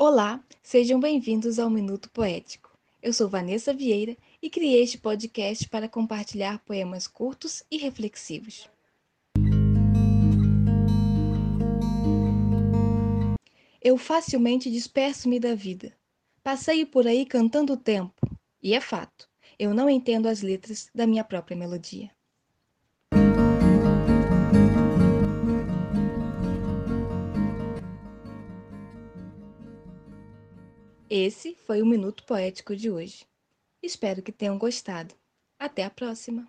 Olá, sejam bem-vindos ao Minuto Poético. Eu sou Vanessa Vieira e criei este podcast para compartilhar poemas curtos e reflexivos. Eu facilmente disperso-me da vida. Passeio por aí cantando o tempo, e é fato, eu não entendo as letras da minha própria melodia. Esse foi o Minuto Poético de hoje. Espero que tenham gostado. Até a próxima!